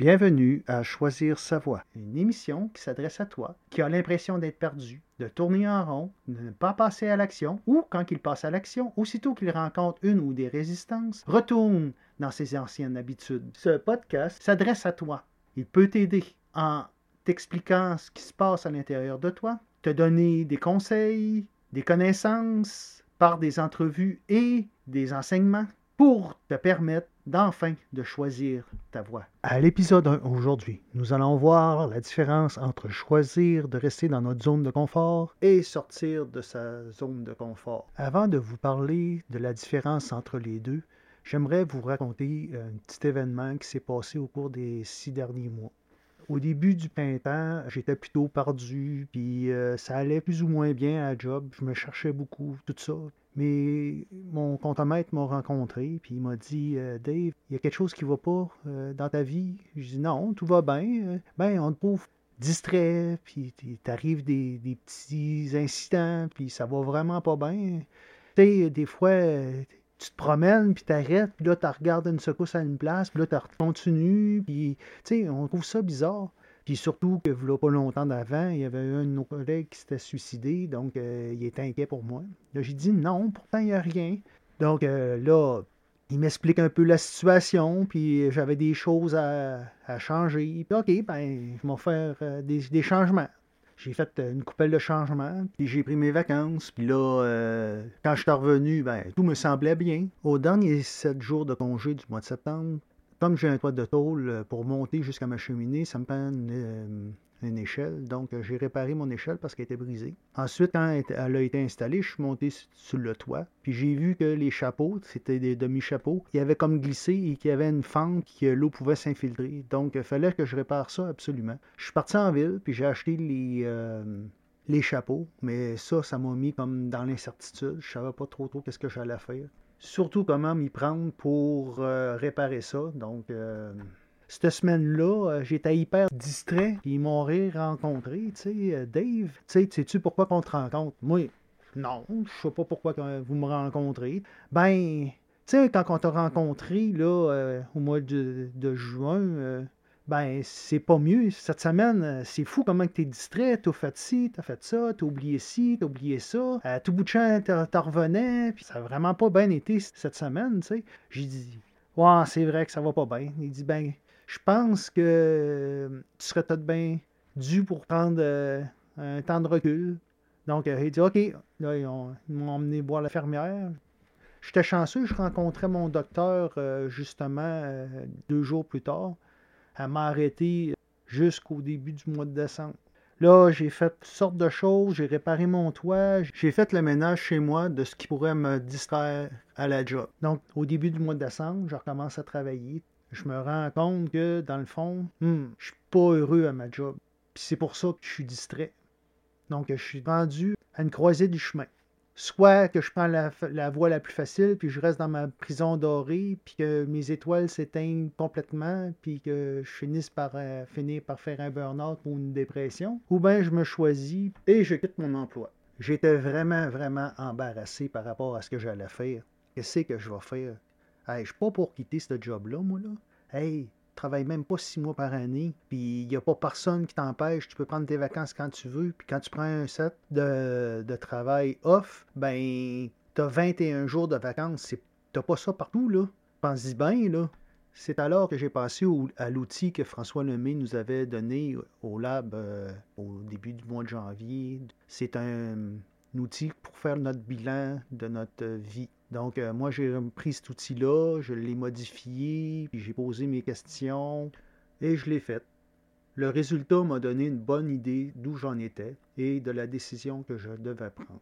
Bienvenue à Choisir sa voie, une émission qui s'adresse à toi qui a l'impression d'être perdu, de tourner en rond, de ne pas passer à l'action, ou quand il passe à l'action, aussitôt qu'il rencontre une ou des résistances, retourne dans ses anciennes habitudes. Ce podcast s'adresse à toi. Il peut t'aider en t'expliquant ce qui se passe à l'intérieur de toi, te donner des conseils, des connaissances par des entrevues et des enseignements pour te permettre d'enfin de choisir ta voie. À l'épisode 1 aujourd'hui, nous allons voir la différence entre choisir de rester dans notre zone de confort et sortir de sa zone de confort. Avant de vous parler de la différence entre les deux, j'aimerais vous raconter un petit événement qui s'est passé au cours des six derniers mois. Au début du printemps, j'étais plutôt perdu, puis euh, ça allait plus ou moins bien à la job. Je me cherchais beaucoup, tout ça. Mais mon contremaître m'a rencontré, puis il m'a dit euh, Dave, il y a quelque chose qui va pas euh, dans ta vie? Je dis Non, tout va bien. Ben, on te trouve distrait, puis t'arrives des, des petits incidents, puis ça va vraiment pas bien. Tu sais, des fois, tu te promènes, puis t'arrêtes, puis là, tu regardes une secousse à une place, puis là, tu continues, puis, tu sais, on trouve ça bizarre. Puis surtout que, là, pas longtemps d'avant, il y avait un de nos collègues qui s'était suicidé, donc euh, il était inquiet pour moi. Là, j'ai dit non, pourtant, il n'y a rien. Donc euh, là, il m'explique un peu la situation, puis j'avais des choses à, changer. Puis OK, ben, je vais faire euh, des changements. J'ai fait une coupelle de changement, puis j'ai pris mes vacances. Puis là, quand je suis revenu, ben, tout me semblait bien. Au dernier sept jours de congé du mois de septembre, comme j'ai un toit de tôle euh, pour monter jusqu'à ma cheminée, ça me prend une, une échelle. Donc, euh, j'ai réparé mon échelle parce qu'elle était brisée. Ensuite, quand elle a été installée, je suis monté sur le toit. Puis j'ai vu que les chapeaux, c'était des demi-chapeaux, qui avaient comme glissé et qui avaient une fente que l'eau pouvait s'infiltrer. Donc, il fallait que je répare ça absolument. Je suis parti en ville, puis j'ai acheté les, euh, les chapeaux. Mais ça, ça m'a mis comme dans l'incertitude. Je savais pas trop trop qu'est-ce que j'allais faire. Surtout comment m'y prendre pour euh, réparer ça. Donc, cette semaine-là, euh, j'étais hyper distrait. Ils m'ont rencontré, tu sais, euh, Dave, tu sais, sais-tu pourquoi qu'on te rencontre? Moi, non, je sais pas pourquoi vous me rencontrez. Ben, tu sais, quand on t'a rencontré, là, euh, au mois de, juin, ben, c'est pas mieux. Cette semaine, c'est fou comment tu es distrait. T'as fait ci, t'as fait ça, t'as oublié ci, t'as oublié ça. À tout bout de champ, t'en revenais. Puis ça a vraiment pas bien été cette semaine, tu sais. J'ai dit, ouais, c'est vrai que ça va pas bien. Il dit, ben, je pense que euh, tu serais peut-être bien dû pour prendre euh, un temps de recul. Donc, euh, il dit OK. Là, ils, m'ont emmené boire la fermière. J'étais chanceux, je rencontrais mon docteur justement deux jours plus tard. Elle m'a arrêté jusqu'au début du mois de décembre. Là, j'ai fait toutes sortes de choses, j'ai réparé mon toit, j'ai fait le ménage chez moi de ce qui pourrait me distraire à la job. Donc, au début du mois de décembre, je recommence à travailler je me rends compte que, dans le fond, hmm, je suis pas heureux à ma job. C'est pour ça que je suis distrait. Donc, je suis rendu à une croisée du chemin. Soit que je prends la, voie la plus facile, puis je reste dans ma prison dorée, puis que mes étoiles s'éteignent complètement, puis que je finisse par euh, finir par faire un burn-out ou une dépression. Ou bien je me choisis et je quitte mon emploi. J'étais vraiment, vraiment embarrassé par rapport à ce que j'allais faire. Qu'est-ce que je vais faire? Hey, je suis pas pour quitter ce job-là, moi, là. Même pas six mois par année, puis il n'y a pas personne qui t'empêche, tu peux prendre tes vacances quand tu veux, puis quand tu prends un set de, de travail off, ben, t'as 21 jours de vacances, t'as pas ça partout, là. Pense-y bien, là. C'est alors que j'ai passé à l'outil que François Lemay nous avait donné au lab euh, au début du mois de janvier. C'est un outil pour faire notre bilan de notre vie. Donc, euh, moi, j'ai pris cet outil-là, je l'ai modifié, puis j'ai posé mes questions et je l'ai fait. Le résultat m'a donné une bonne idée d'où j'en étais et de la décision que je devais prendre.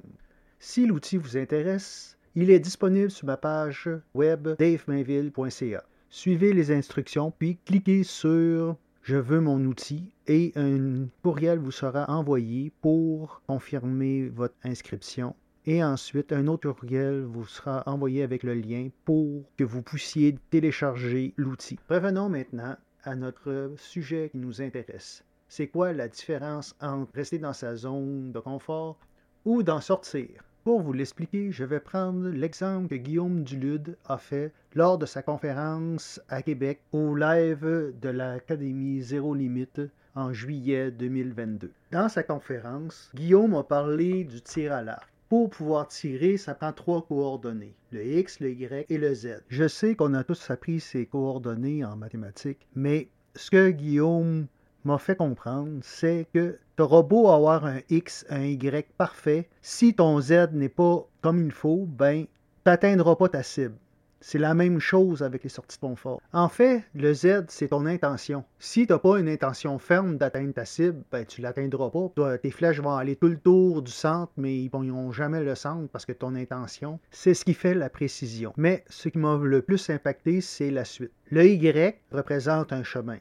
Si l'outil vous intéresse, il est disponible sur ma page web davemainville.ca. Suivez les instructions, puis cliquez sur Je veux mon outil et un courriel vous sera envoyé pour confirmer votre inscription et ensuite, un autre courriel vous sera envoyé avec le lien pour que vous puissiez télécharger l'outil. Revenons maintenant à notre sujet qui nous intéresse. C'est quoi la différence entre rester dans sa zone de confort ou d'en sortir? Pour vous l'expliquer, je vais prendre l'exemple que Guillaume Dulude a fait lors de sa conférence à Québec au live de l'Académie Zéro Limite en juillet 2022. Dans sa conférence, Guillaume a parlé du tir à l'arc. Pour pouvoir tirer, ça prend trois coordonnées, le X, le Y et le Z. Je sais qu'on a tous appris ces coordonnées en mathématiques, mais ce que Guillaume m'a fait comprendre, c'est que tu auras beau avoir un X, un Y parfait, si ton Z n'est pas comme il faut, ben, tu n'atteindras pas ta cible. C'est la même chose avec les sorties de confort. En fait, le Z, c'est ton intention. Si tu n'as pas une intention ferme d'atteindre ta cible, ben, tu l'atteindras pas. tes flèches vont aller tout le tour du centre, mais ils n'ont jamais le centre parce que ton intention, c'est ce qui fait la précision. Mais ce qui m'a le plus impacté, c'est la suite. Le Y représente un chemin,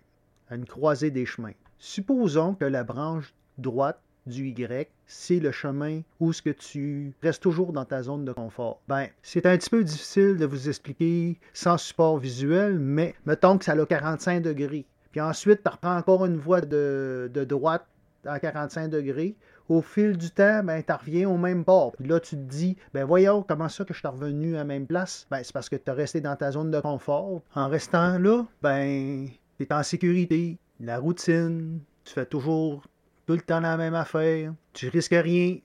une croisée des chemins. Supposons que la branche droite du Y, c'est le chemin où ce que tu restes toujours dans ta zone de confort. Ben, c'est un petit peu difficile de vous expliquer sans support visuel, mais mettons que ça a 45 degrés. Puis ensuite, tu reprends encore une voie de, droite à 45 degrés. Au fil du temps, ben, tu reviens au même port. Puis là, tu te dis, ben voyons, comment ça que je suis revenu à la même place? Ben, c'est parce que tu es resté dans ta zone de confort. En restant là, ben, tu es en sécurité. La routine, tu fais toujours tout le temps la même affaire, tu risques rien,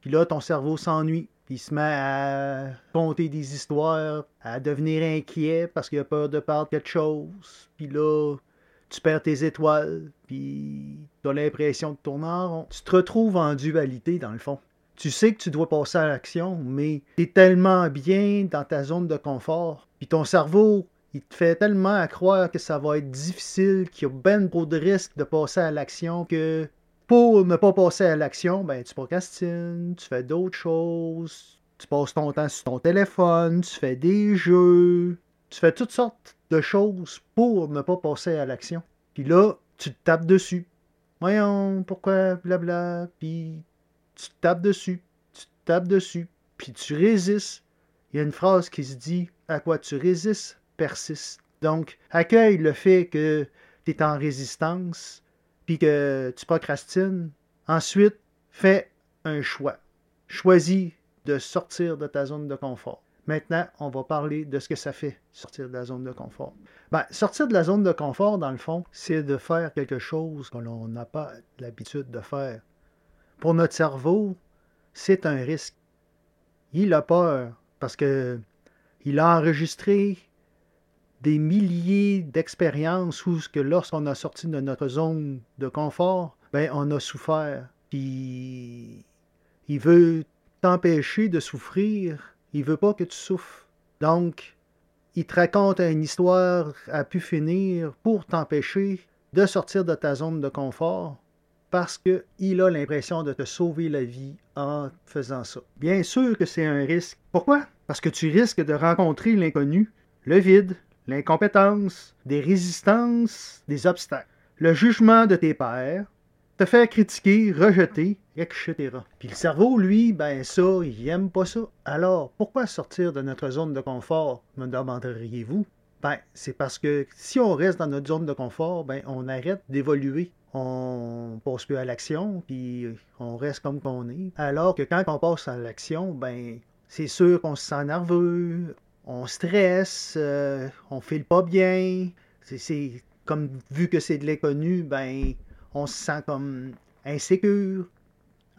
puis là, ton cerveau s'ennuie, puis il se met à compter des histoires, à devenir inquiet parce qu'il a peur de perdre quelque chose, puis là, tu perds tes étoiles, puis tu as l'impression de tourner en rond. Tu te retrouves en dualité, dans le fond. Tu sais que tu dois passer à l'action, mais tu es tellement bien dans ta zone de confort, puis ton cerveau, il te fait tellement croire que ça va être difficile, qu'il y a ben trop de risques de passer à l'action que pour ne pas passer à l'action, ben, tu procrastines, tu fais d'autres choses, tu passes ton temps sur ton téléphone, tu fais des jeux, tu fais toutes sortes de choses pour ne pas passer à l'action. Puis là, tu te tapes dessus. Voyons, pourquoi, blabla, puis tu te tapes dessus, tu te tapes dessus, puis tu résistes. Il y a une phrase qui se dit À quoi tu résistes, persiste. Donc, accueille le fait que tu es en résistance, que tu procrastines, ensuite, fais un choix. Choisis de sortir de ta zone de confort. Maintenant, on va parler de ce que ça fait, sortir de la zone de confort. Ben, sortir de la zone de confort, dans le fond, c'est de faire quelque chose que l'on n'a pas l'habitude de faire. Pour notre cerveau, c'est un risque. Il a peur parce que il a enregistré des milliers d'expériences où que lorsqu'on a sorti de notre zone de confort, ben on a souffert. Puis il veut t'empêcher de souffrir, il veut pas que tu souffres. Donc, il te raconte une histoire à pu finir pour t'empêcher de sortir de ta zone de confort parce qu'il a l'impression de te sauver la vie en faisant ça. Bien sûr que c'est un risque. Pourquoi? Parce que tu risques de rencontrer l'inconnu, le vide, l'incompétence, des résistances, des obstacles. Le jugement de tes pairs, te faire critiquer, rejeter, etc. Puis le cerveau, lui, ben ça, il aime pas ça. Alors, pourquoi sortir de notre zone de confort, me demanderiez-vous? Ben, c'est parce que si on reste dans notre zone de confort, ben, on arrête d'évoluer. On passe plus à l'action, puis on reste comme qu'on est. Alors que quand on passe à l'action, ben, c'est sûr qu'on se sent nerveux, on stresse, euh, on file pas bien. C'est comme vu que c'est de l'inconnu, ben on se sent comme insécure.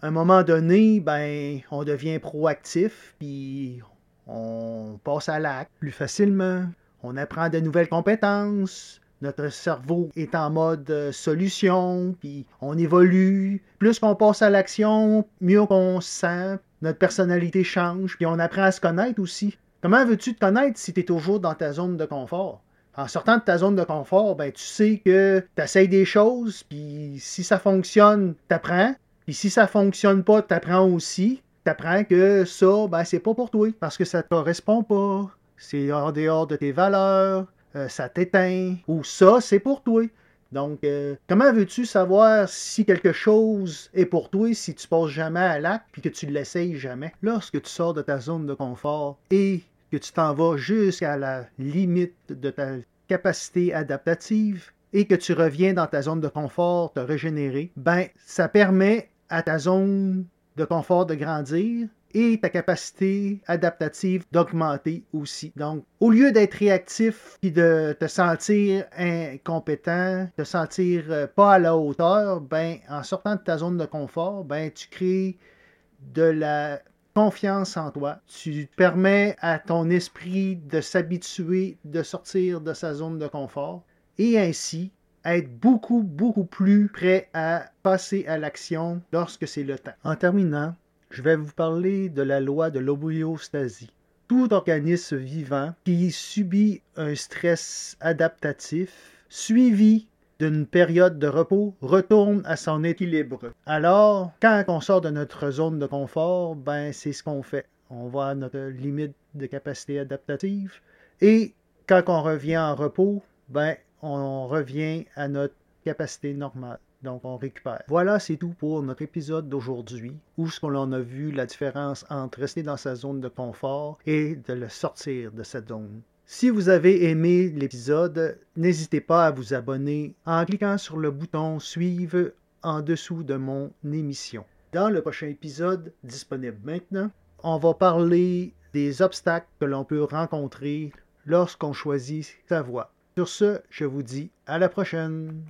À un moment donné, ben on devient proactif, puis on passe à l'acte plus facilement. On apprend de nouvelles compétences. Notre cerveau est en mode euh, solution, puis on évolue. Plus qu'on passe à l'action, mieux qu'on se sent. Notre personnalité change, puis on apprend à se connaître aussi. Comment veux-tu te connaître si tu es toujours dans ta zone de confort? En sortant de ta zone de confort, ben, tu sais que tu essayes des choses, puis si ça fonctionne, tu apprends. Puis si ça fonctionne pas, tu apprends aussi. Tu apprends que ça, ben, c'est pas pour toi, parce que ça ne correspond pas. C'est en dehors de tes valeurs, euh, ça t'éteint, ou ça, c'est pour toi. Donc, euh, comment veux-tu savoir si quelque chose est pour toi si tu passes jamais à l'acte puis que tu ne l'essayes jamais? Lorsque tu sors de ta zone de confort et que tu t'en vas jusqu'à la limite de ta capacité adaptative et que tu reviens dans ta zone de confort, te régénérer, ben ça permet à ta zone de confort de grandir et ta capacité adaptative d'augmenter aussi. Donc, au lieu d'être réactif et de te sentir incompétent, te sentir euh, pas à la hauteur, ben, en sortant de ta zone de confort, ben, tu crées de la confiance en toi. Tu permets à ton esprit de s'habituer, de sortir de sa zone de confort et ainsi être beaucoup, beaucoup plus prêt à passer à l'action lorsque c'est le temps. En terminant, je vais vous parler de la loi de l'homéostasie. Tout organisme vivant qui subit un stress adaptatif suivi d'une période de repos retourne à son équilibre. Alors, quand on sort de notre zone de confort, ben c'est ce qu'on fait. On va à notre limite de capacité adaptative et quand on revient en repos, ben on revient à notre capacité normale. Donc, on récupère. Voilà, c'est tout pour notre épisode d'aujourd'hui, où ce qu'on a vu la différence entre rester dans sa zone de confort et de le sortir de cette zone. Si vous avez aimé l'épisode, n'hésitez pas à vous abonner en cliquant sur le bouton Suivre en dessous de mon émission. Dans le prochain épisode, disponible maintenant, on va parler des obstacles que l'on peut rencontrer lorsqu'on choisit sa voie. Sur ce, je vous dis à la prochaine.